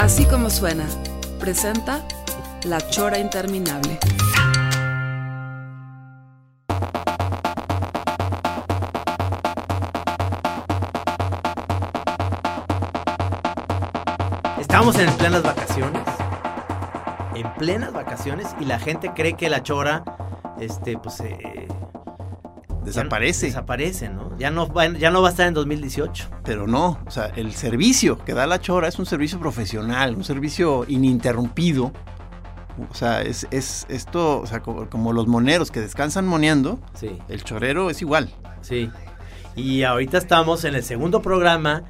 Así como suena, presenta La Chora Interminable. Estamos en plenas vacaciones. En plenas vacaciones y la gente cree que la chora, este, pues, eh, Desaparece. ya- desaparece, ¿no? Ya no, va, ya no va a estar en 2018. Pero no, o sea, el servicio que da la chora es un servicio profesional, un servicio ininterrumpido. O sea, es, es esto, o sea, como, como los moneros que descansan moneando, Sí. el chorero es igual. Sí. Y ahorita estamos en el segundo programa,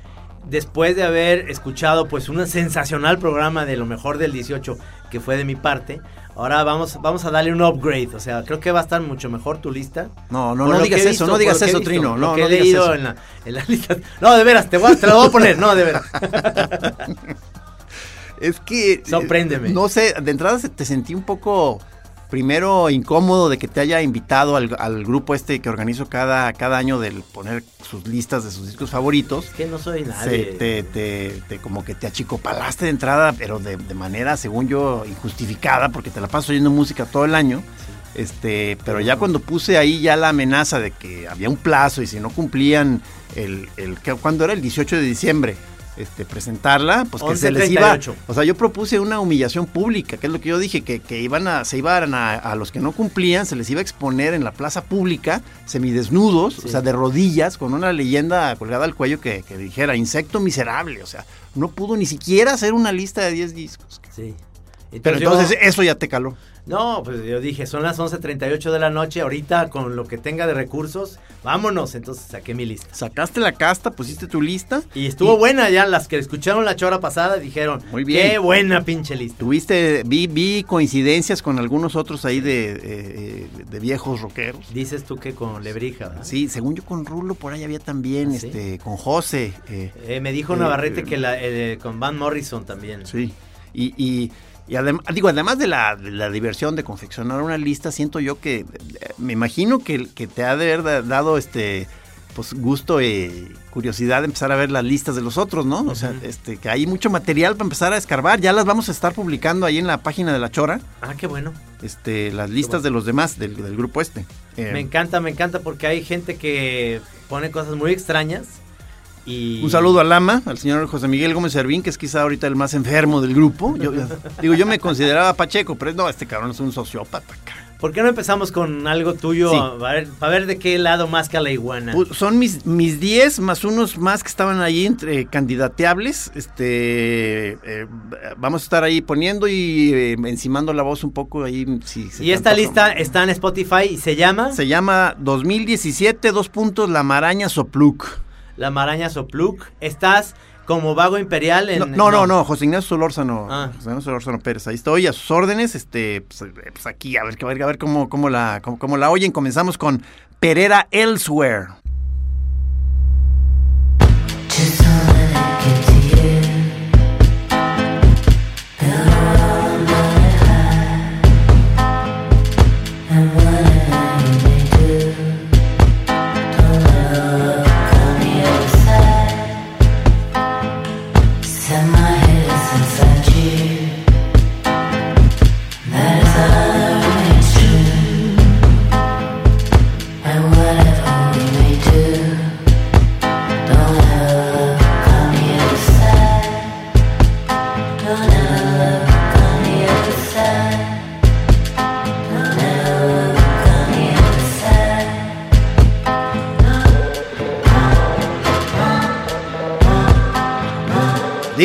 después de haber escuchado pues un sensacional programa de lo mejor del 18 que fue de mi parte. Ahora vamos, vamos a darle un upgrade, o sea, creo que va a estar mucho mejor tu lista. No, no, no digas eso, no digas eso, visto, Trino. No, no he digas leído eso. En, la, en la lista. No, de veras, te, voy a- te lo voy a poner, no, de veras. Es que. eh, Sorpréndeme. No sé, de entrada te sentí un poco. Primero incómodo de que te haya invitado al, al grupo este que organizo cada, cada año del poner sus listas de sus discos favoritos. Es que no soy Se- nadie. te, te- te- como que te achicopalaste de entrada, pero de, de manera, según yo, injustificada, porque te la paso oyendo música todo el año. Este, pero ya cuando puse ahí ya la amenaza de que había un plazo y si no cumplían el, el ¿qué- ¿cuándo era? El 18 de diciembre. Este, presentarla, pues que se les iba. 11:38. O sea, yo propuse una humillación pública, que es lo que yo dije, que, que iban a, se iban a, a los que no cumplían, se les iba a exponer en la plaza pública, semidesnudos, o sea, de rodillas, con una leyenda colgada al cuello que, que dijera, insecto miserable, o sea, no pudo ni siquiera hacer una lista de 10 discos. Sí. Pero yo- entonces eso ya te caló. No, pues yo dije, son las 11.38 de la noche, ahorita con lo que tenga de recursos, vámonos. Entonces saqué mi lista. Sacaste la casta, pusiste tu lista. Y estuvo buena ya, las que escucharon la chora pasada dijeron, Muy bien. qué buena pinche lista. Tuviste, vi, vi coincidencias con algunos otros ahí de, eh, de viejos rockeros. Dices tú que con Lebrija, ¿verdad? Sí, según yo con Rulo por ahí había también, ¿Ah, sí? este, con José. eh, Eh, me dijo Eh, Navarrete eh, que la, eh, con Van Morrison también. Sí. Y, y, y adem- digo, además de la, de la diversión de confeccionar una lista, siento yo que, eh, me imagino que, que te ha de haber da- dado este pues gusto y curiosidad de empezar a ver las listas de los otros, ¿no? O sea, este, que hay mucho material para empezar a escarbar. Ya las vamos a estar publicando ahí en la página de La Chora, Ah, qué bueno. este, las listas de los demás del, del grupo este. Eh, Me encanta, me encanta porque hay gente que pone cosas muy extrañas. Y... Un saludo al ama, al señor José Miguel Gómez Servín, que es quizá ahorita el más enfermo del grupo. Yo, digo, yo me consideraba Pacheco, pero no, este cabrón es un sociópata. ¿Por qué no empezamos con algo tuyo? Sí. A, ver, para ver de qué lado más que la iguana. Pu- Son mis mis 10 más unos más que estaban ahí entre candidateables. Este, eh, vamos a estar ahí poniendo y eh, encimando la voz un poco ahí. si y esta lista está en Spotify y se llama se llama 2017, dos puntos, La Maraña Sopluc. La Maraña Sopluk. Estás como vago imperial en... No, no, no, no, José Ignacio Solórzano, Ah. José Ignacio Solórzano Pérez, ahí estoy a sus órdenes, este, pues, eh, pues aquí, a ver, a ver, a ver cómo, cómo la, cómo, cómo la oyen. Comenzamos con Pereira Elsewhere.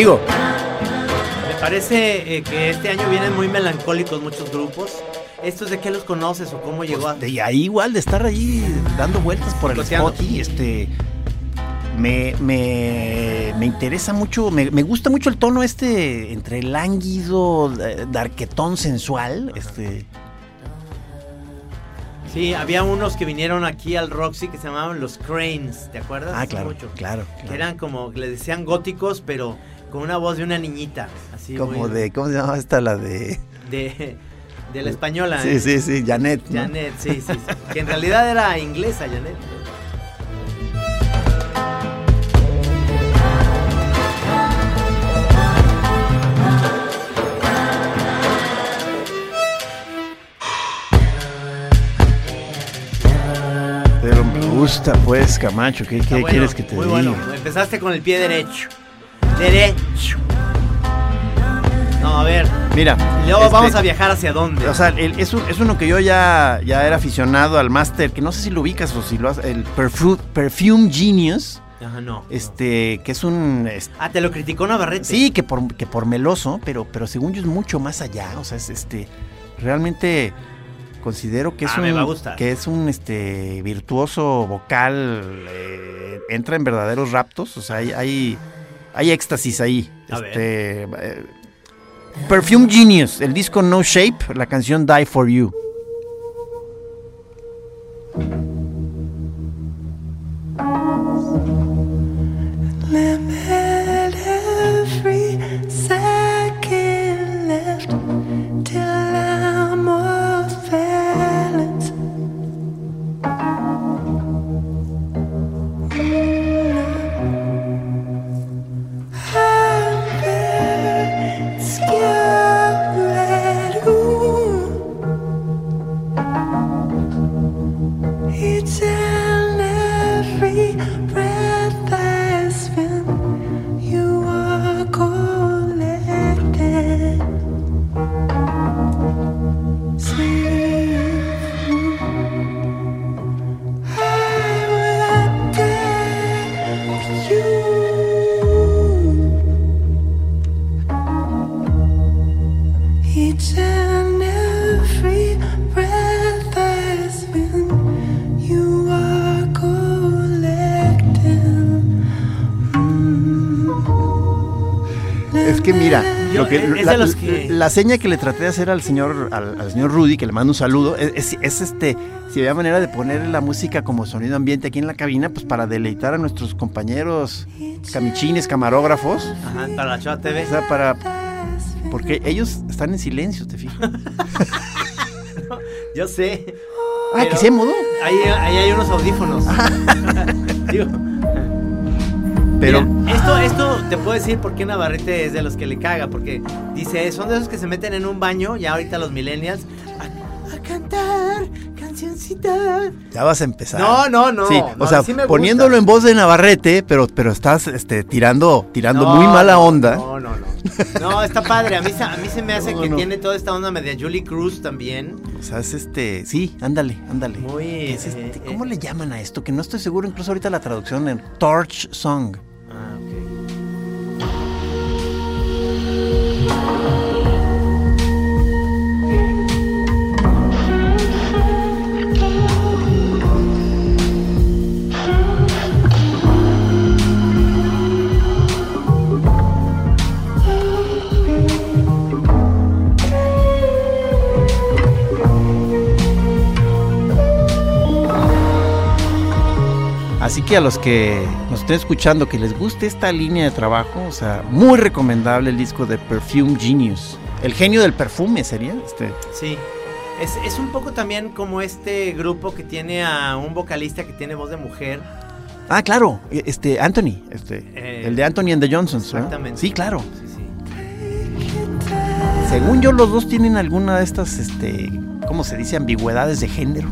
Digo, Me parece eh, que este año vienen muy melancólicos muchos grupos. ¿Estos de qué los conoces o cómo llegó a...? de ahí igual, de estar ahí dando vueltas por el Coteando. spot y este... Me, me, me interesa mucho, me, me gusta mucho el tono este entre lánguido, eh, darquetón sensual. Este, Sí, había unos que vinieron aquí al Roxy que se llamaban los Cranes, ¿te acuerdas? ah, Hace claro, mucho. claro, Que claro. eran como, le decían góticos, pero con una voz de una niñita. Así Como muy- de, ¿cómo se llama esta? La de... de, de la española. Sí, ¿eh? sí, sí, Janet. ¿no? Janet, sí, sí, sí. Que en realidad era inglesa, Janet. Pero me gusta, pues, Camacho. ¿Qué, qué Está bueno, quieres que te muy diga? bueno. Empezaste con el pie derecho. Derecho. No, a ver. Mira. Y luego este, vamos a viajar hacia dónde. O sea, el- es, un- es uno que yo ya, ya era aficionado al máster, que no sé si lo ubicas o si lo has, el Perfu- Perfume Genius, Ajá, no. este, que es un... es- Ah, te lo criticó Navarrete. sí, que por, que por meloso, pero, pero según yo es mucho más allá, o sea, es este, realmente considero que es Ah, un, que es un este, virtuoso vocal, eh, entra en verdaderos raptos, o sea, hay, hay, hay éxtasis ahí. A ver. este, eh, Perfume Genius, el disco No Shape, la canción Die For You. Limit every second left lo que, es de la, los que- la seña que le traté de hacer al señor, al, al señor Rudy, que le mando un saludo, es, es- es este, si había manera de poner la música como sonido ambiente aquí en la cabina, pues para deleitar a nuestros compañeros camichines, camarógrafos, Ajá, para la Chava TV. o sea, para, porque ellos están en silencio, te fijas. Yo sé. Ah, que se mudó. Ahí, ahí hay unos audífonos. Digo, Pero, mira, esto, esto te puedo decir por qué Navarrete es de los que le caga. Porque dice, son de esos que se meten en un baño, ya ahorita los millennials, a, a cantar ya vas a empezar. No, no, no. Sí, no, o sea, sí poniéndolo en voz de Navarrete, pero, pero estás este, tirando, tirando No, muy mala onda. No, no, no. No, está padre. A mí, se- a mí se me hace que tiene toda esta onda media Julie Cruz también. O sea, es este, sí, ándale, ándale. Muy, Es este, eh, ¿Cómo eh. le llaman a esto? Que no estoy seguro, incluso ahorita la traducción en Torch Song. Así que a los que nos estén escuchando, que les guste esta línea de trabajo, o sea, muy recomendable el disco de Perfume Genius. El genio del perfume sería este. Sí. Es, es un poco también como este grupo que tiene a un vocalista que tiene voz de mujer. Ah, claro, este Anthony, este, Eh, el de Anthony and the Johnsons. ¿no? Exactamente. Sí, claro. Sí, sí. Según yo, los dos tienen alguna de estas, este, ¿cómo se dice? Ambigüedades de género.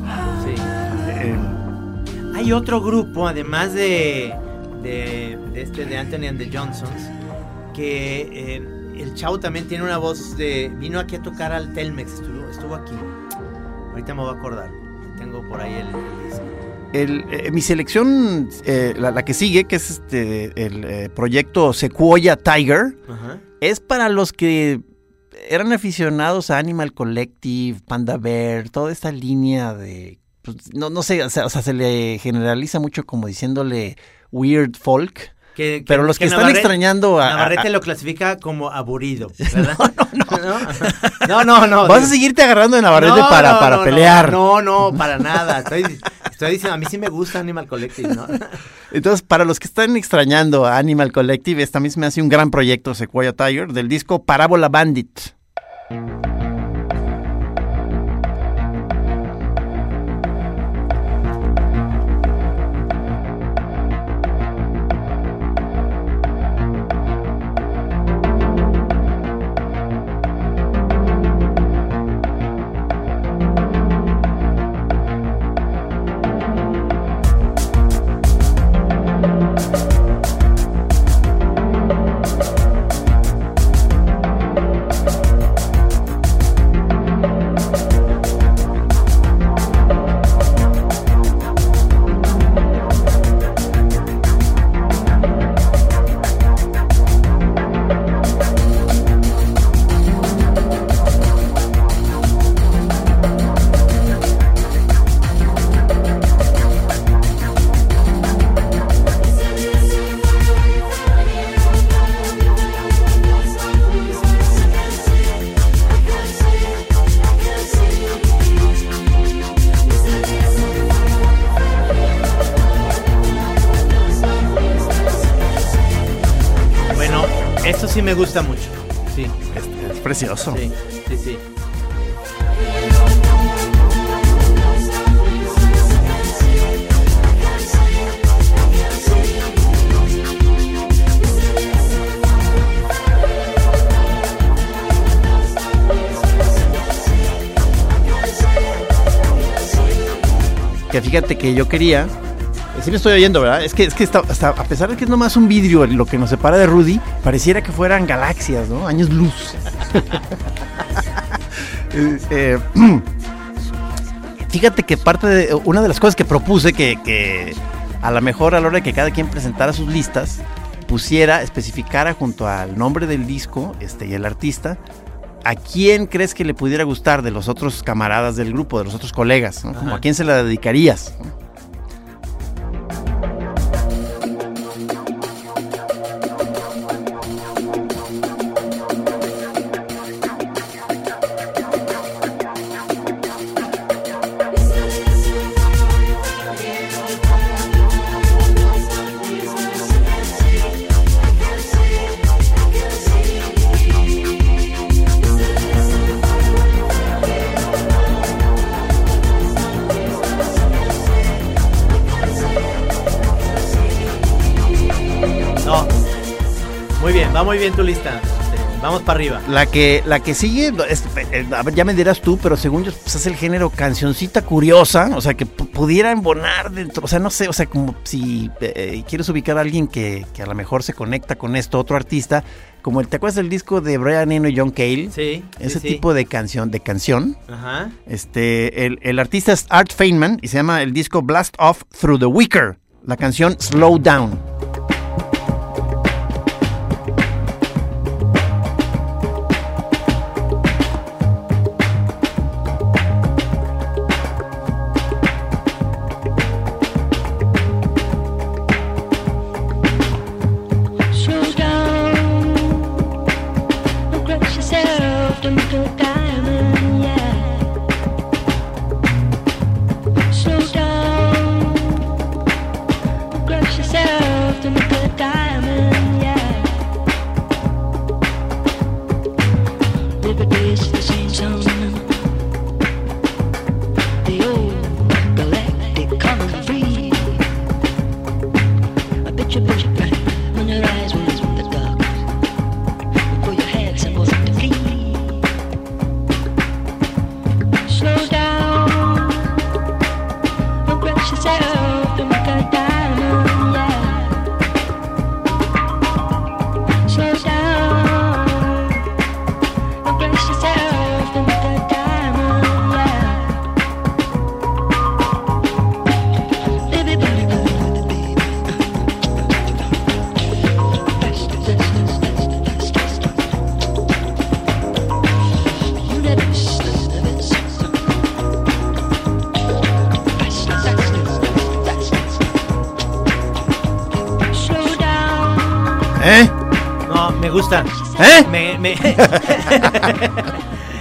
Hay otro grupo, además de, de, de este de Anthony and the Johnsons, que eh, el chavo también tiene una voz de... Vino aquí a tocar al Telmex, estuvo, estuvo aquí. Ahorita me voy a acordar. Tengo por ahí el, el disco. el, eh, mi selección, eh, la, la que sigue, que es este, el eh, proyecto Sequoia Tiger, Ajá. es para los que eran aficionados a Animal Collective, Panda Bear, toda esta línea de... pues, no, no sé, o sea, o sea, se le generaliza mucho como diciéndole weird folk. Que- Pero los que están extrañando a- Navarrete a- lo clasifica como aburrido, ¿verdad? no, no. No, no, no. Vas a seguirte agarrando de Navarrete No, para, para pelear. No, no, para nada. Estoy, estoy diciendo, a mí sí me gusta Animal Collective, ¿no? Entonces, para los que están extrañando a Animal Collective, esta misma me hace un gran proyecto Sequoia Tiger del disco Parábola Bandit. Me gusta mucho. Sí, Es, es precioso. sí, sí, sí. Que fíjate que yo quería. Sí me estoy oyendo, ¿verdad? Es que, es que está- hasta- a pesar de que es nomás un vidrio lo que nos separa de Rudy, pareciera que fueran galaxias, ¿no? Años luz. Eh, eh, fíjate que parte de. Una de las cosas que propuse que, que a lo mejor a la hora de que cada quien presentara sus listas, pusiera, especificara junto al nombre del disco este, y el artista, ¿a quién crees que le pudiera gustar de los otros camaradas del grupo, de los otros colegas? ¿no? Como a quién se la dedicarías. No. Bien, tu lista. Este, Vamos para arriba. La que, la que sigue, es- eh, a ver, ya me dirás tú, pero según yo, pues es el género cancioncita curiosa, o sea, que pu- pudiera embonar dentro, o sea, no sé, o sea, como si eh, quieres ubicar a alguien que, que a lo mejor se conecta con esto, otro artista, como el, ¿te acuerdas del disco de Brian Eno y John Cale? Sí. Ese sí, sí. tipo de canción, de canción. Ajá. Este, el, el artista es Art Feynman y se llama el disco Blast Off Through the Wicker, la canción Slow Down.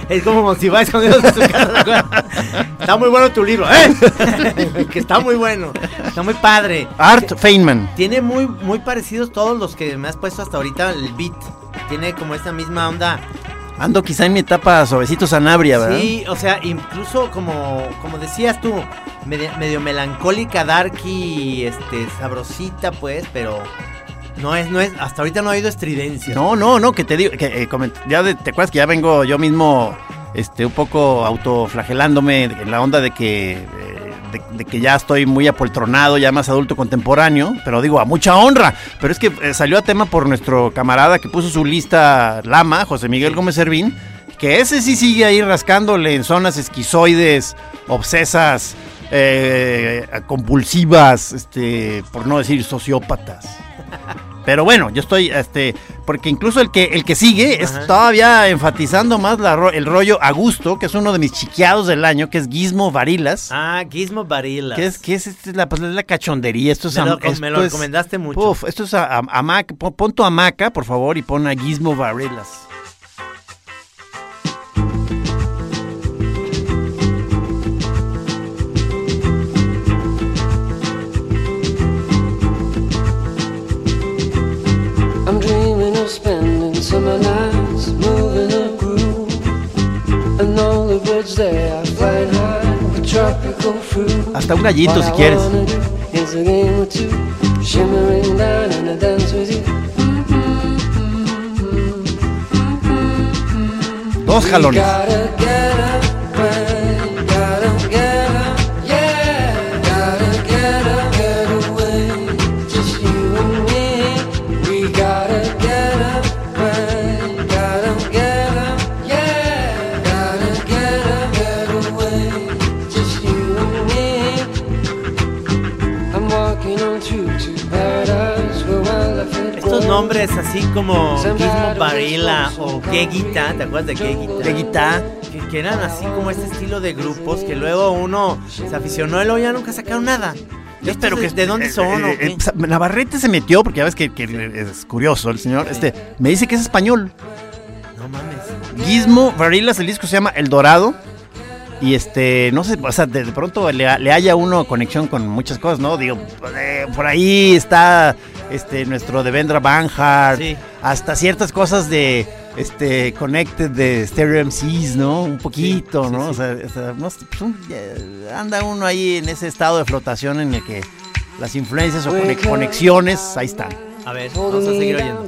Es como si vas escondidos en su casa. Está muy bueno tu libro, ¿eh? que está muy bueno. Está muy padre. Art Feynman. Tiene muy, muy parecidos todos los que me has puesto hasta ahorita el beat. Tiene como esta misma onda. Ando quizá en mi etapa suavecito Sanabria, ¿verdad? Sí, o sea, incluso como, como decías tú, medio, medio melancólica, darky, este, sabrosita, pues, pero no es, no es, hasta ahorita no ha habido estridencia. No, no, no, que te digo, que eh, coment- ya de- te acuerdas que ya vengo yo mismo, este, un poco autoflagelándome en la onda de que, eh, de, de que ya estoy muy apoltronado, ya más adulto contemporáneo, pero digo, a mucha honra. Pero es que eh, salió a tema por nuestro camarada que puso su lista Lama, José Miguel Gómez Servín, que ese sí sigue ahí rascándole en zonas esquizoides, obsesas, eh, compulsivas, este, por no decir sociópatas. Pero bueno, yo estoy, este, porque incluso el que el que sigue es Ajá. todavía enfatizando más la el rollo a gusto, que es uno de mis chiqueados del año, que es Gizmo Varilas. Ah, Gizmo Barilas. Que es, que es, este, la, pues, es la cachondería, esto es... Me lo, me lo es- recomendaste mucho. Uf, esto es a, a- hamaca, pon, pon tu hamaca, por favor, y pon a Gizmo Varilas. Spending summer nights moving a groove. And all the birds there are flying high with tropical fruit. Hasta un gallito, si I quieres. is a game or two, shimmering down and a dance with you. Dos jalones. Nombres así como Gizmo Barilla o Gegita, ¿te acuerdas de Gegita? Leguita. Que, que eran así como este estilo de grupos que luego uno se aficionó y luego ya nunca sacaron nada. Yo espero que ¿De dónde eh, son o eh, qué? eh, pues, Navarrete se metió porque ya ves que, que es curioso el señor. Este me dice que es español. No mames. Gizmo Varilas, el disco se llama El Dorado. Y este, no sé, o sea, de, de pronto le, le haya uno conexión con muchas cosas, ¿no? Digo, eh, por ahí está este nuestro Devendra Banhart, Sí. hasta ciertas cosas de este Connected de Stereo MCs, ¿no? Un poquito, Sí, sí, ¿no? sí. O sea, o sea, no sé, pues, anda uno ahí en ese estado de flotación en el que las influencias o cone- conexiones ahí están. A ver, vamos a seguir oyendo.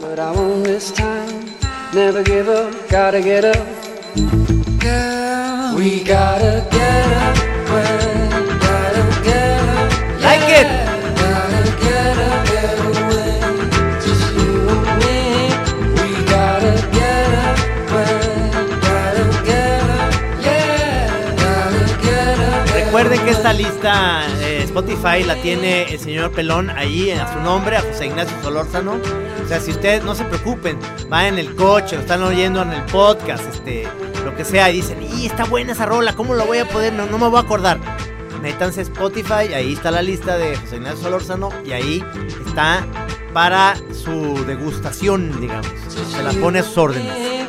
Esta lista eh, Spotify la tiene el señor Pelón ahí a su nombre, a José Ignacio Solórzano. O sea, si ustedes no se preocupen, va en el coche, lo están oyendo en el podcast, este, lo que sea, y dicen, y está buena esa rola, ¿cómo lo voy a poder? No, no me voy a acordar. Métanse a Spotify, ahí está la lista de José Ignacio Solórzano y ahí está para su degustación, digamos. Se la pone a sus órdenes.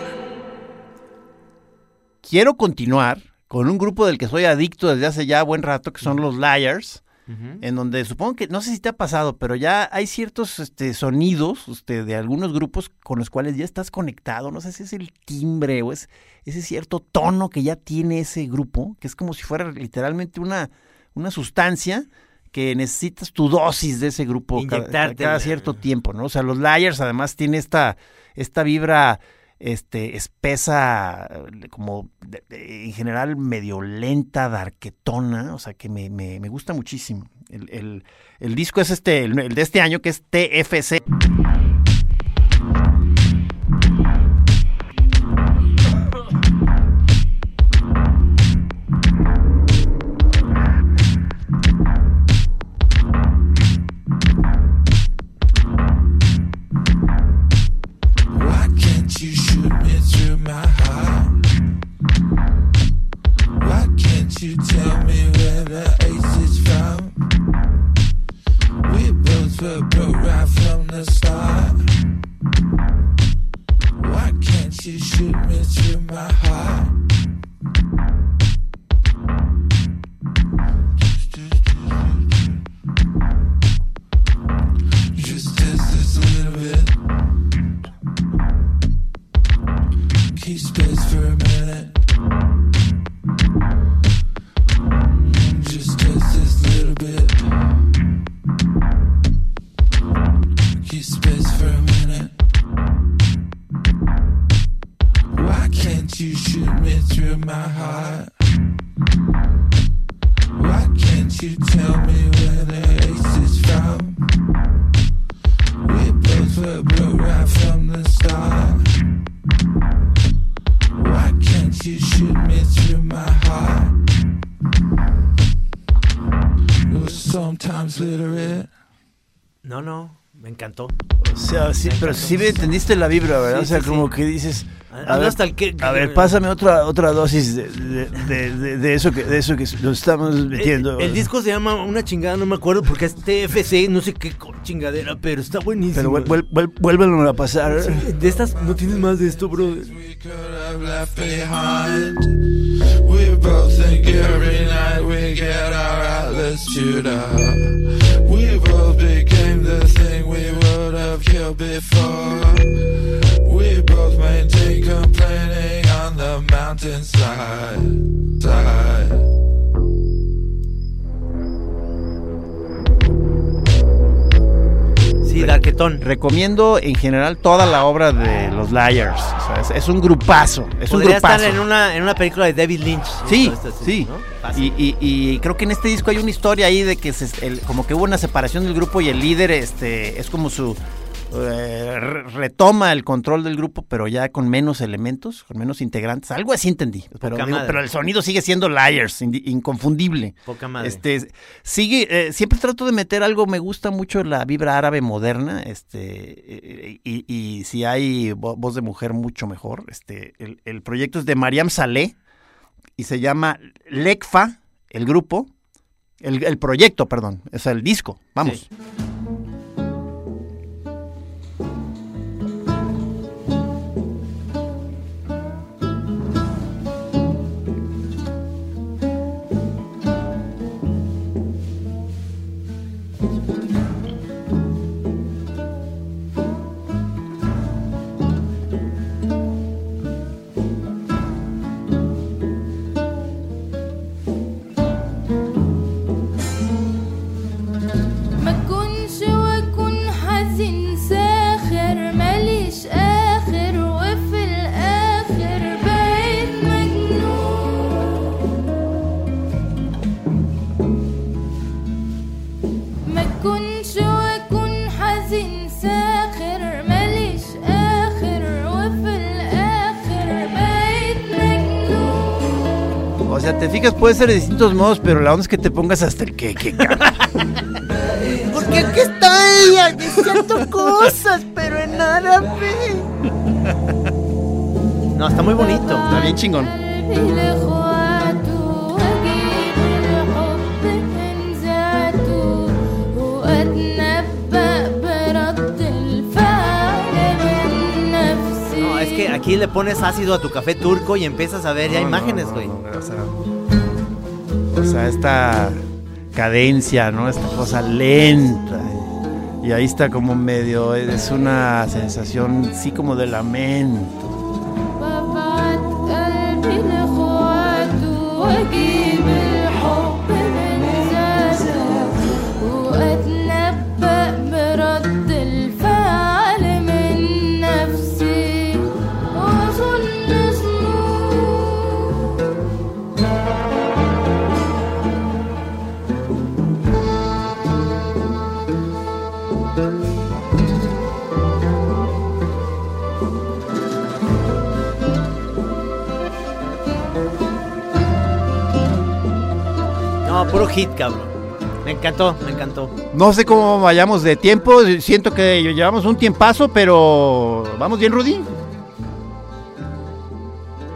Quiero continuar con un grupo del que soy adicto desde hace ya buen rato, que son los Liars. en donde supongo que, no sé si te ha pasado, pero ya hay ciertos este, sonidos este, de algunos grupos con los cuales ya estás conectado, no sé si es el timbre o es ese cierto tono que ya tiene ese grupo, que es como si fuera literalmente una, una sustancia que necesitas tu dosis de ese grupo cada, cada cierto tiempo, ¿no? O sea, los Liars además tiene esta, esta vibra este, espesa, eh, como en general medio lenta, darquetona, o sea que me, me- me gusta muchísimo. El, el- el disco es este, el, el de este año que es TFC. Sí, me entendiste la vibra, ¿verdad? Sí, o sea, sí, como sí. que dices. Ah, A ver, hasta el que- a ver, pásame otra otra dosis de, de, de- de- de eso que de eso que nos estamos metiendo. El, el disco se llama una chingada, no me acuerdo porque es TFC, no sé qué chingadera, pero está buenísimo. Pero vuel- vuel- vuel- vuélvelo a pasar. De estas, no tienes más de esto, bro. we could have left behind. We both think every night we get our outlets chewed up. We both became the thing we would have killed before. We both maintain complaining on the mountainside. Side. Sí, Darketón. Recomiendo en general toda la obra de los Liars. O sea, es, es un grupazo. Es un Podría grupazo. estar en una, en una película de David Lynch. Sí, Esto, esto, sí. ¿no? Y, y- y creo que en este disco hay una historia ahí de que se- el- como que hubo una separación del grupo y el líder este es como su eh, re- retoma el control del grupo, pero ya con menos elementos, con menos integrantes. Algo así entendí. Pero, digo, el sonido sigue siendo Liars, inconfundible. Poca madre. Este sigue, eh, siempre trato de meter algo, me gusta mucho la vibra árabe moderna, este, y, y si hay vo- voz de mujer mucho mejor. Este, el, el proyecto es de Mariam Saleh y se llama Lekfa, el grupo, el, el proyecto, perdón, o sea, el disco. Vamos. Sí. técnicas pueden ser de distintos modos, pero la onda es que te pongas hasta el que, que Porque aquí estoy, aquí cosas, pero en nada me... No, está muy bonito, está bien chingón. No, es que aquí le pones ácido a tu café turco y empiezas a ver ya imágenes, güey o sea, esta cadencia, ¿no? Esta cosa lenta. Y ahí está como medio, es una sensación, sí, como de lamento. Hit, cabrón. Me encantó, me encantó. No sé cómo vayamos de tiempo, siento que llevamos un tiempazo, pero vamos bien, Rudy.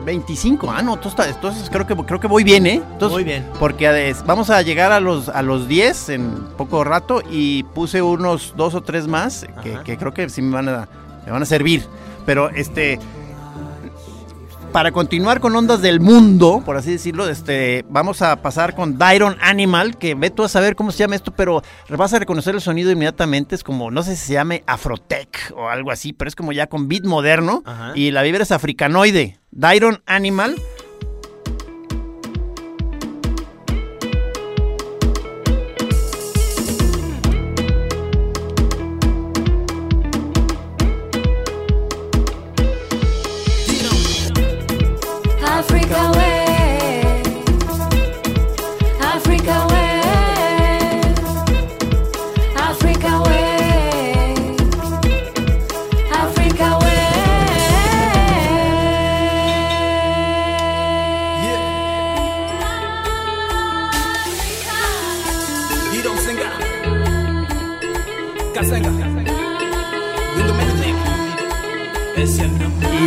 25, ah, no, entonces creo que creo que voy bien, ¿eh? Entonces, Muy bien. Porque vamos a llegar a los a los 10 en poco rato y puse unos dos o tres más que, que creo que sí me van a me van a servir. Pero este para continuar con ondas del mundo, por así decirlo, este, vamos a pasar con Dyron Animal, que ve tú a saber cómo se llama esto, pero vas a reconocer el sonido inmediatamente, es como, no sé si se llame Afrotech o algo así, pero es como ya con beat moderno, Ajá. y la vibra es africanoide. Dyron Animal,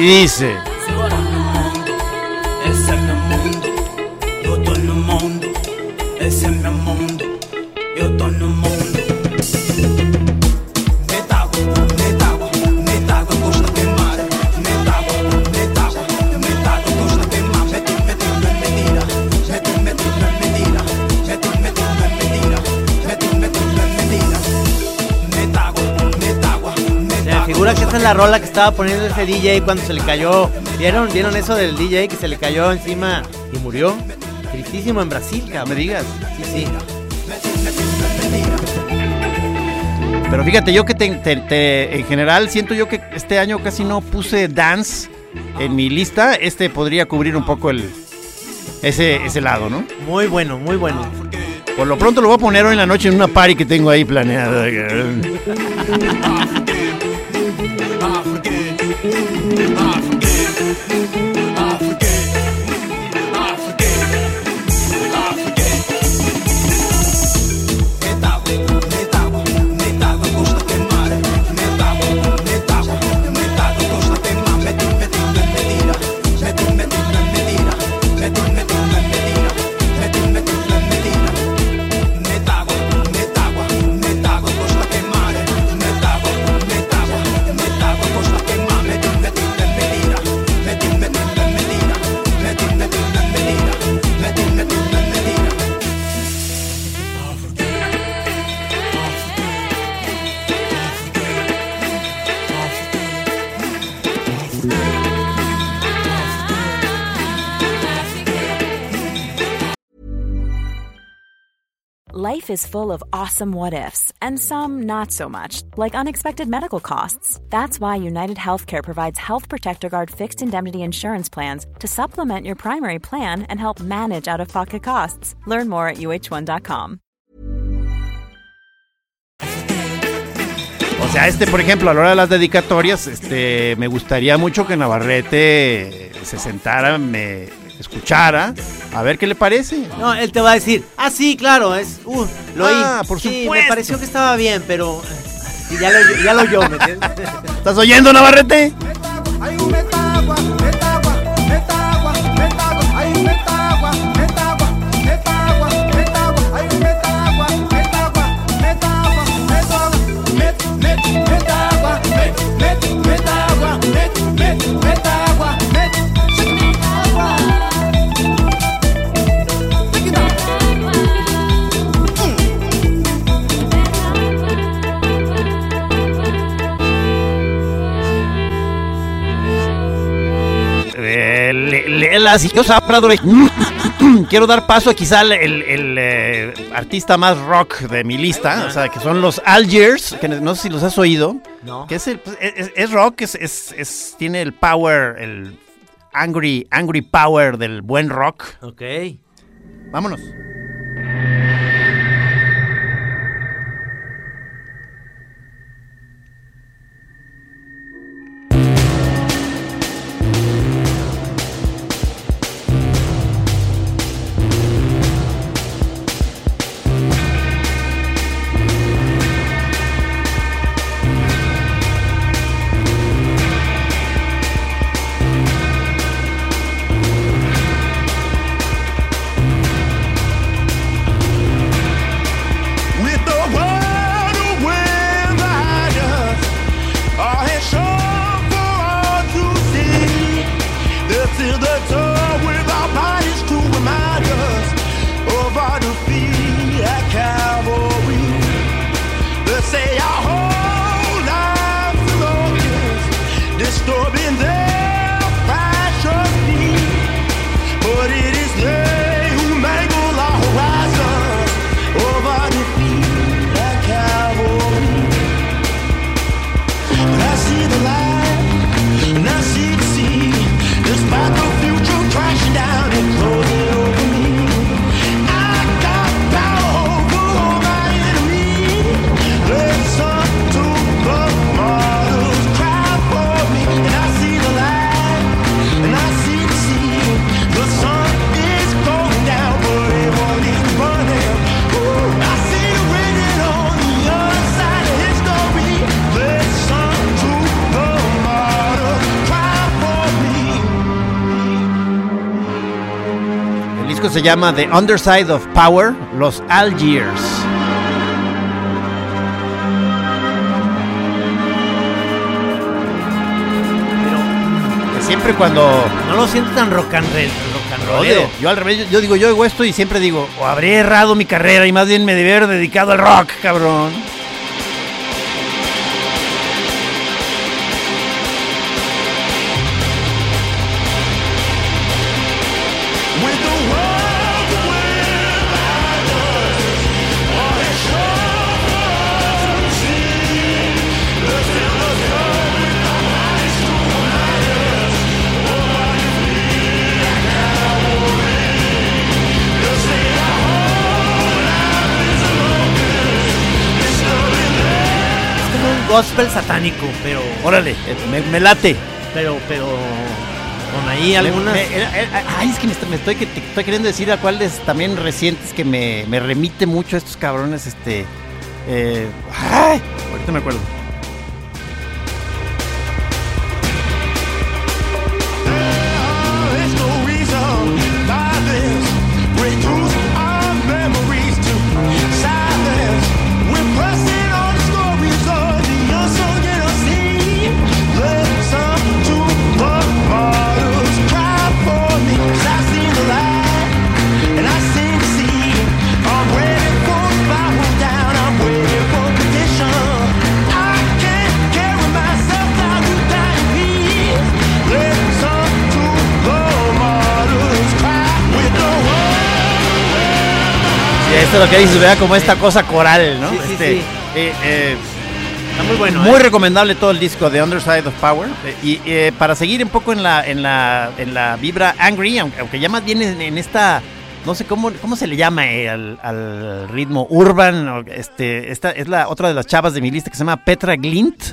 Dice, la rola que estaba poniendo ese DJ cuando se le cayó. ¿Vieron, ¿Vieron eso del DJ que se le cayó encima y murió? Tristísimo en Brasil, cabrón. me digas. Sí, sí. Pero fíjate, yo que te, te- te- en general siento yo que este año casi no puse dance en mi lista. Este podría cubrir un poco el ese, ese lado, ¿no? Muy bueno, muy bueno. Por lo pronto lo voy a poner hoy en la noche en una party que tengo ahí planeada. I forget, I forget. Life is full of awesome what ifs, and some not so much, like unexpected medical costs. That's why United Healthcare provides Health Protector Guard fixed indemnity insurance plans to supplement your primary plan and help manage out of pocket costs. Learn more at uh1.com. O sea, este, por ejemplo, a la hora de las dedicatorias, este, me gustaría mucho que Navarrete se sentara, me escuchara, a ver qué le parece. No, él te va a decir, ah, sí, claro, es, uh, lo oí. Ah, por Sí, me supuesto. pareció que estaba bien, pero ya lo, ya lo oyó, ¿me entiendes? ¿Estás oyendo, Navarrete? Hay un las yo sabré- Quiero dar paso a quizá el, el, eh, artista más rock de mi lista, o sea, que son los Algiers, que no sé si los has oído. No. Que es, el- pues, es, es rock, es, es- es- tiene el power, el angry, angry power del buen rock. Ok. Vámonos. Se llama The Underside of Power, los Algiers. Siempre cuando No lo siento tan rock and roll. Rock and yo al revés, yo, yo digo, yo oigo esto y siempre digo, o habré errado mi carrera y más bien me debí haber dedicado al rock, cabrón. Gospel satánico, pero. Órale, eh, me, me late. Pero, pero. Con ahí algunas. Me- me- ay, es que me, estoy- me estoy, que- te estoy queriendo decir a cuáles también recientes que me, me remite mucho a estos cabrones, este... eh, ay, ahorita me acuerdo. Esto es lo que dices, vea como esta cosa coral, ¿no? Sí, sí, Este, sí. eh, eh, Está muy bueno. Muy ¿eh? recomendable todo el disco de Underside of Power. Y eh, para seguir un poco en la, en la, en la vibra angry, aunque, aunque ya más bien en, en esta, no sé cómo, cómo se le llama eh, al, al ritmo urban. Este, esta es la otra de las chavas de mi lista que se llama Petra Glint.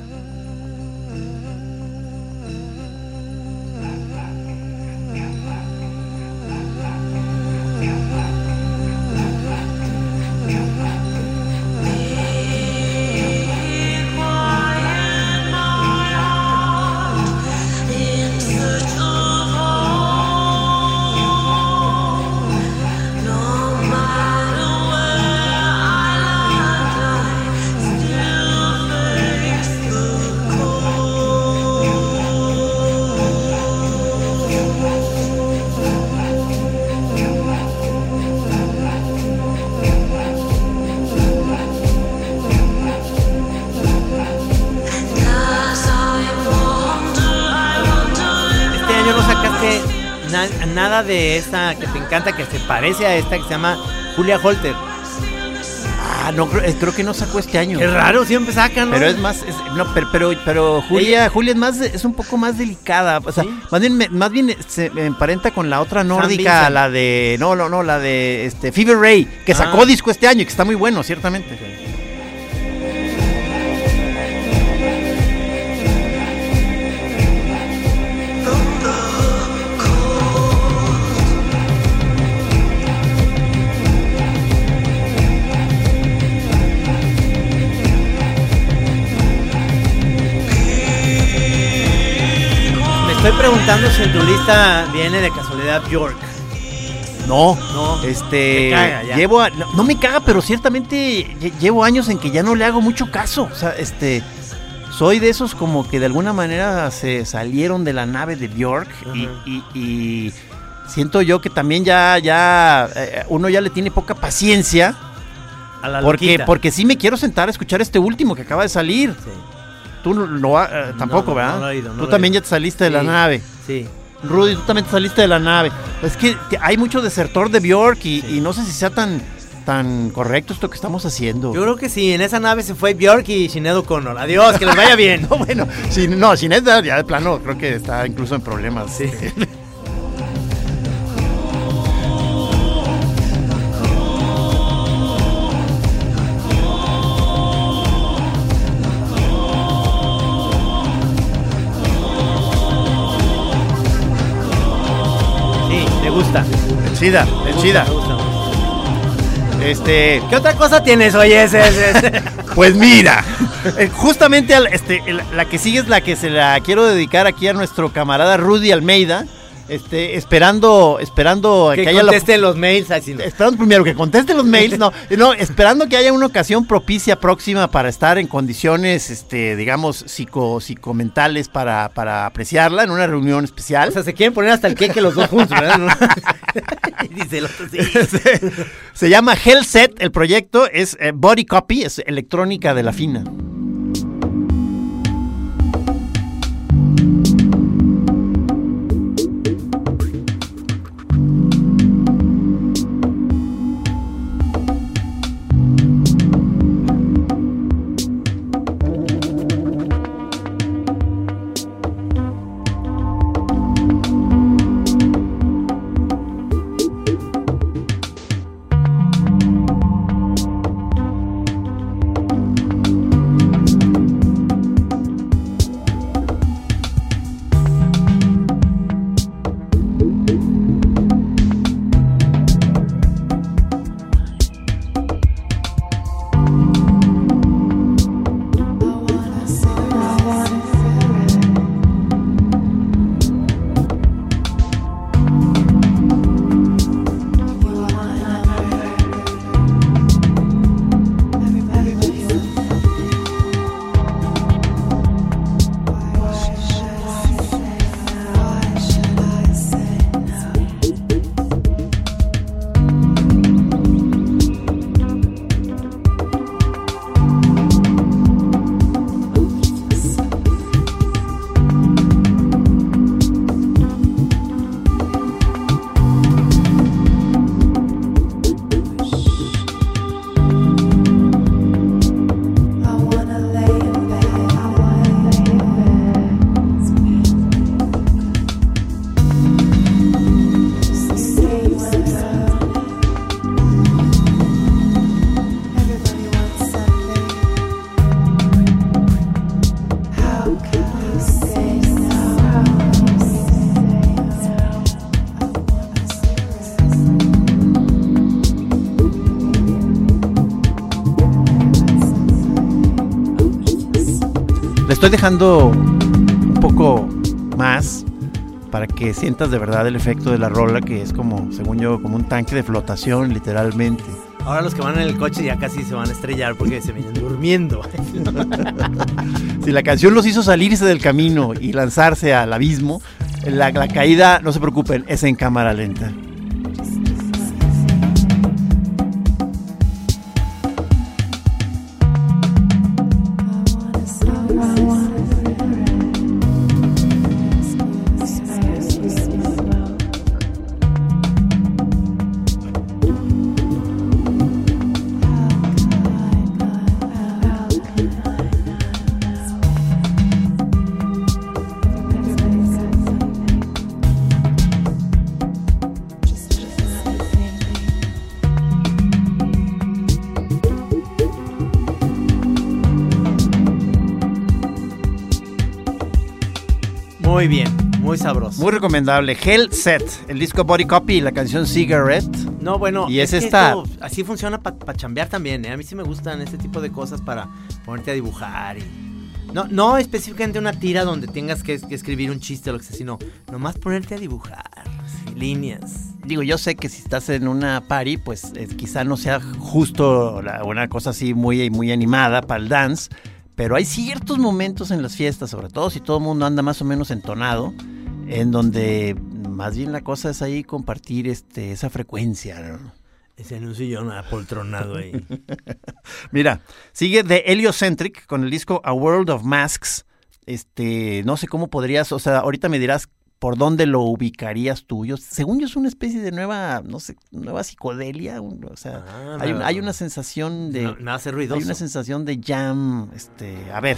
De esta que te encanta, que se parece a esta que se llama Julia Holter. Ah, no, creo, eh, creo que no sacó este año. Qué raro, siempre sacan, ¿no? Pero es más, es- no, pero, pero, pero Julia, Julia es más, es un poco más delicada, o sea, más bien, más bien se emparenta con la otra nórdica, la de, no, no, no, la de, este, Fever Ray, que sacó Ah. disco este año y que está muy bueno, ciertamente. Estoy preguntando si en tu lista viene de casualidad Bjork. No, No, este, te caga ya. llevo, a- no, no me caga, pero ciertamente lle- llevo años en que ya no le hago mucho caso, o sea, este, soy de esos como que de alguna manera se salieron de la nave de Bjork y, y- y siento yo que también ya, ya, eh, uno ya le tiene poca paciencia. A la Porque, loquita. porque sí me quiero sentar a escuchar este último que acaba de salir. Sí. Tú no, lo ha- eh, tampoco, no, ¿verdad? no lo he no tú lo he también ya te saliste de la nave. Sí. Rudy, tú también te saliste de la nave. Es que hay mucho desertor de Bjork y, Sí. y no sé si sea tan, tan correcto esto que estamos haciendo. Yo creo que sí, en esa nave se fue Bjork y Sinead O'Connor. Adiós, que les vaya bien. No, bueno, si, no, Sinet ya de plano creo que está incluso en problemas. Sí, SIDA, el SIDA. Este, ¿Qué otra cosa tienes? Oye, ese, pues mira, eh, justamente al- este, el- la que sigue es la que se la quiero dedicar aquí a nuestro camarada Rudy Almeida. Este, esperando, esperando Que, haya la- contesten los mails. Así no. Esperando primero que contesten los mails, no, no, esperando que haya una ocasión propicia próxima para estar en condiciones, este, digamos, psico, psicomentales para, para apreciarla en una reunión especial. O sea, se quieren poner hasta el queque los dos juntos, ¿verdad? ¿No? Dice el otro, sí. Se llama Hellset, el proyecto es eh, Body Copy, es electrónica de la fina. Estoy dejando un poco más para que sientas de verdad el efecto de la rola, que es como, según yo, como un tanque de flotación, literalmente. Ahora los que van en el coche ya casi se van a estrellar porque se vienen durmiendo. Si la canción los hizo salirse del camino y lanzarse al abismo, la, la caída, no se preocupen, es en cámara lenta. Muy bien, muy sabroso. Muy recomendable. Hell Set, el disco Body Copy y la canción Cigarette. No, bueno, Y es que esta- esto así funciona para chambear también. ¿eh? A mí sí me gustan este tipo de cosas para ponerte a dibujar y. No, no específicamente una tira donde tengas que, que escribir un chiste o lo que sea, sino nomás ponerte a dibujar, así, líneas. Digo, yo sé que si estás en una party, pues eh, quizá no sea justo la- una cosa así muy, muy animada para el dance, pero hay ciertos momentos en las fiestas, sobre todo si todo el mundo anda más o menos entonado, en donde más bien la cosa es ahí compartir este, esa frecuencia. ¿no? Ese en un sillón apoltronado ahí. Mira, sigue de Heliocentric con el disco A World of Masks. Este, no sé cómo podrías, o sea, ahorita me dirás por dónde lo ubicarías tú. Yo, según yo es una especie de nueva, no sé, nueva psicodelia, un- o sea, Ah, hay, no. hay una sensación de No, me hace ruidoso. hay una sensación de jam, este, a ver.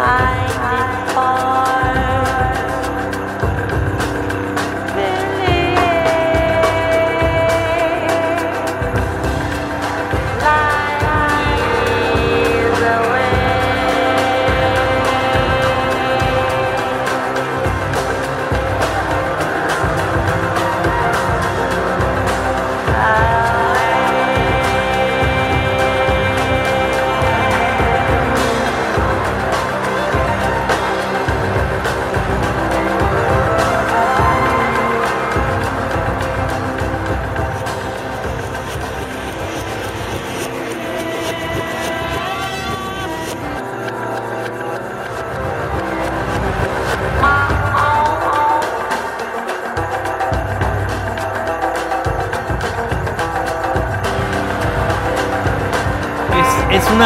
I did fall.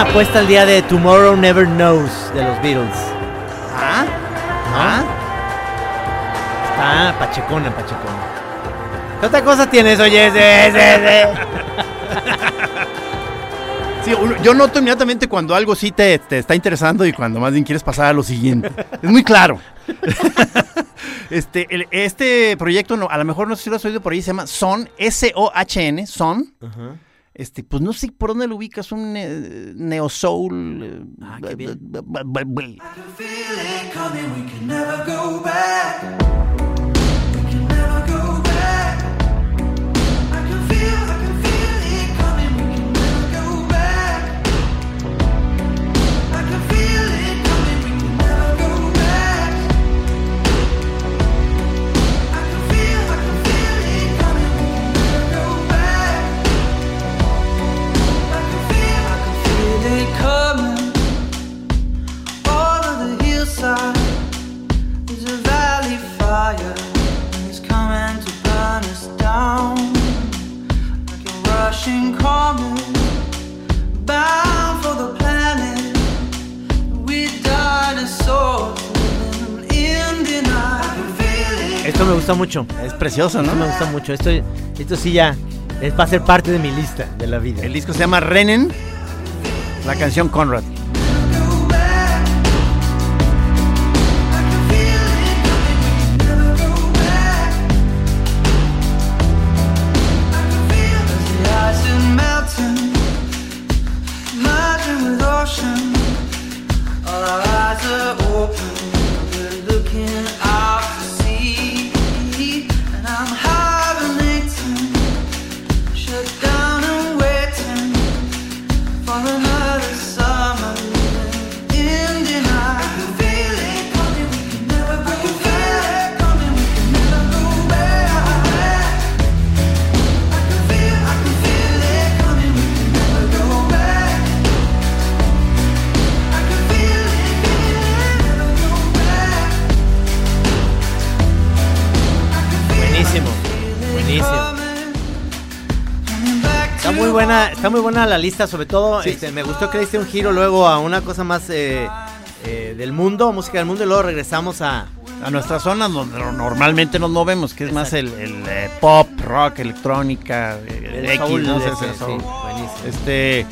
Una apuesta al día de Tomorrow Never Knows de los Beatles. Ah, ah. Ah, pachecona, pachecona. ¿Qué otra cosa tienes, oye? Sí, sí, Sí, uno- yo noto inmediatamente cuando algo sí te, te está interesando y cuando más bien quieres pasar a lo siguiente. Es muy claro. este, el- este proyecto, no, a lo mejor no sé si lo has oído por ahí, se llama Son, S-O-H-N, Son. sí. Ajá. Este, pues no sé por dónde lo ubicas, un eh, neo soul. eh, Ah, qué bien. Mucho. Es precioso, Esto me ¿no? gusta mucho. Esto, esto sí ya es, va a ser parte de mi lista de la vida. El disco se llama Rennen, la canción Conrad. La lista, sobre todo este, me gustó que le diste un giro luego a una cosa más eh, eh, del mundo, música del mundo, y luego regresamos a... A nuestra zona donde normalmente nos movemos, que es más el, el, eh, pop, rock, electrónica, el X, soul, no sé, ese, el sí. Este.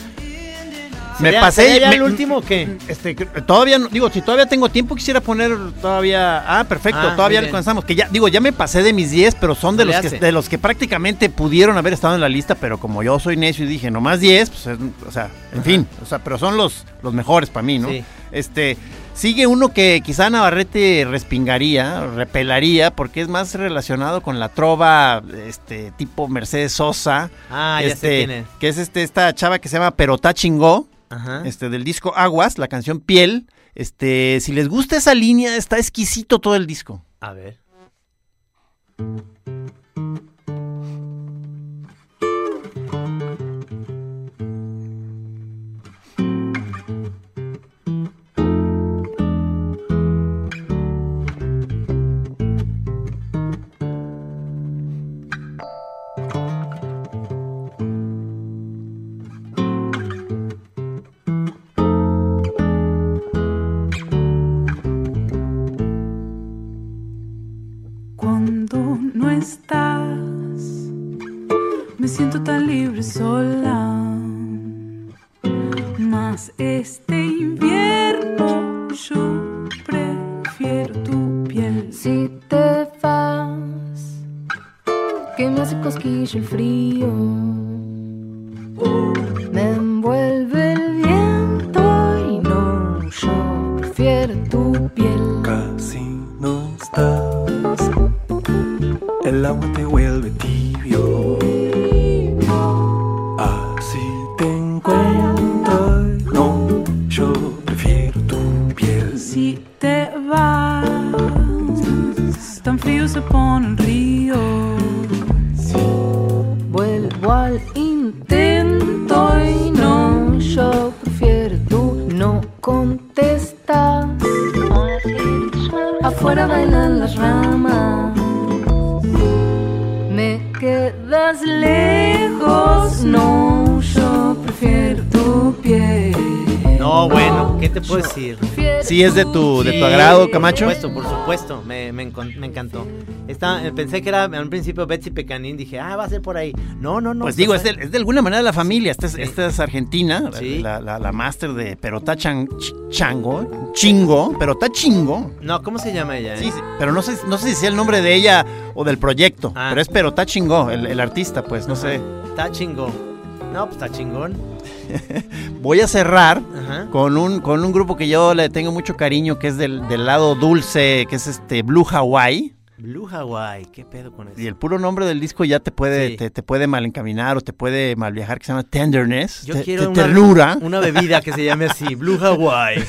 Me ¿Sería- pasé. ya me- el último o qué? Este, que- todavía no- digo, si todavía tengo tiempo, quisiera poner todavía. Ah, perfecto, Ah, todavía alcanzamos. Que ya, digo, ya me pasé de mis 10, pero son de los, que, de los que prácticamente pudieron haber estado en la lista, pero como yo soy necio y dije nomás 10, pues, es- o sea, en fin, o sea, pero son los, los mejores para mí, ¿no? Sí. Este, sigue uno que quizá Navarrete respingaría, repelaría, porque es más relacionado con la trova, este, tipo Mercedes Sosa. Ah, ya sé este, quién es. Que es este, esta chava que se llama Perotá Chingó Ajá. este, del disco Aguas, la canción Piel. Este, si les gusta esa línea, está exquisito todo el disco. A ver. El agua te vuelve tibio. Sí, es de tu, de tu agrado, Camacho. Por supuesto, por supuesto, me, me, encon- me encantó. Esta, pensé que era un principio Betsy Pecanín, dije, ah, va a ser por ahí. No, no, no. Pues digo, es de, es de alguna manera la familia. Esta es, esta es argentina, Sí. la, la, la máster de Perotá Chan- Ch- Chango, Chingo, Perotá Chingo. No, ¿cómo se llama ella? eh? Sí, sí, pero no sé, no sé si sea el nombre de ella o del proyecto, Ah. pero es Perotá Chingo, el, el artista, pues, no sé. Está chingón. No, pues está chingón. Voy a cerrar Ajá. con un, con un grupo que yo le tengo mucho cariño, que es del, del lado dulce, que es este Blue Hawaii. Blue Hawaii, ¿qué pedo con eso? Y el puro nombre del disco ya te puede, Sí. te, te puede mal encaminar o te puede mal viajar, que se llama Tenderness. Yo te- quiero te- una, ternura. una bebida que se llame así, Blue Hawaii.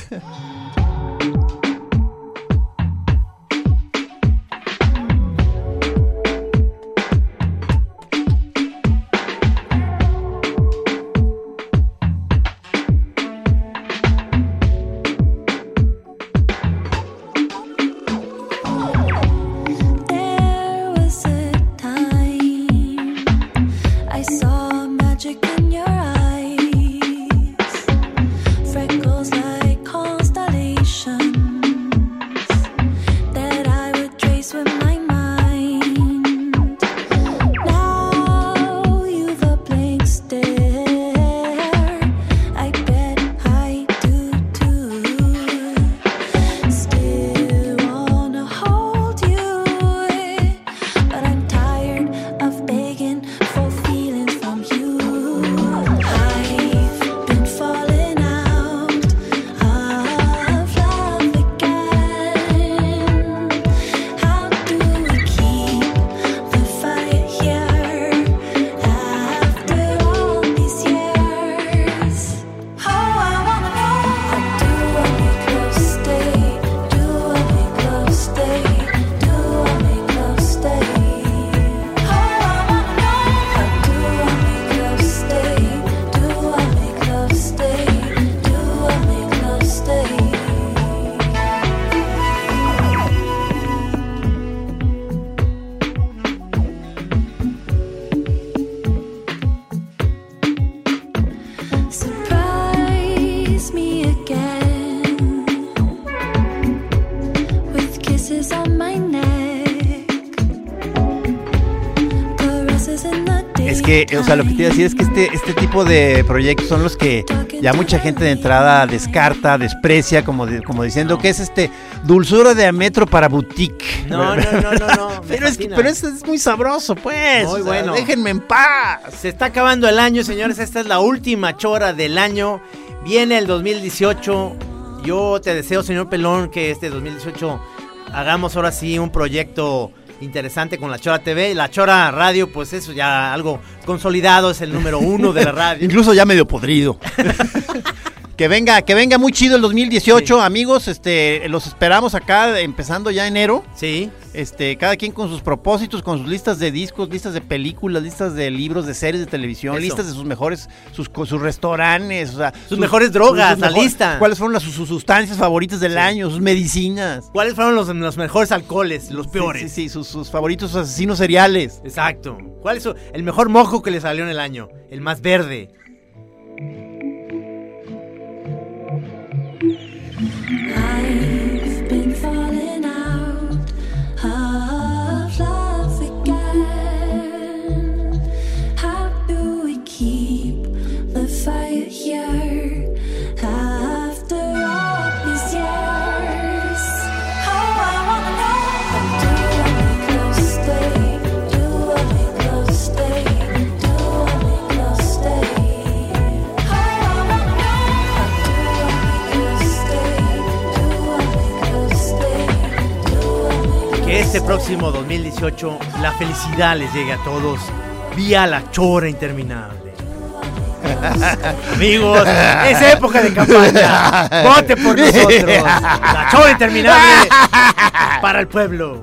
O sea, lo que te iba a decir es que este, este tipo de proyectos son los que ya mucha gente de entrada descarta, desprecia, como, de- como diciendo que es este dulzura de metro para boutique. No, no, no, no, no. Pero es, que- pero es, es muy sabroso, pues. Muy o sea, bueno. Déjenme en paz. Se está acabando el año, señores. Esta es la última chora del año. Viene el 2018. Yo te deseo, señor Pelón, que este 2018 hagamos ahora sí un proyecto interesante con la Chora TV. La Chora Radio, pues eso ya algo consolidado, es el número uno de la radio. Incluso ya medio podrido. que venga, que venga muy chido el 2018, amigos. Este, los esperamos acá, empezando ya enero. Sí. Este, cada quien con sus propósitos, con sus listas de discos, listas de películas, listas de libros, de series de televisión, Eso. listas de sus mejores, sus, sus restaurantes, o sea, Sus mejores drogas, la lista. ¿Cuáles fueron las, sus, sus sustancias favoritas del año, sus medicinas? ¿Cuáles fueron los, los mejores alcoholes, los peores? Sí, sí, sí, sus, sus favoritos asesinos seriales. Exacto. ¿Cuál es el mejor mojo que le salió en el año? El más verde. Keep the fire here este próximo 2018 la felicidad les llegue a todos vía la chora interminable. Amigos, es época de campaña. Vote por nosotros. La chora interminable para el pueblo.